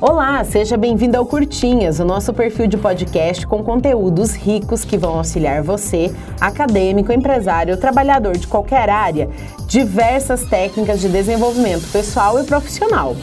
Olá, seja bem-vindo ao Curtinhas, o nosso perfil de podcast com conteúdos ricos que vão auxiliar você, acadêmico, empresário, trabalhador de qualquer área, diversas técnicas de desenvolvimento pessoal e profissional.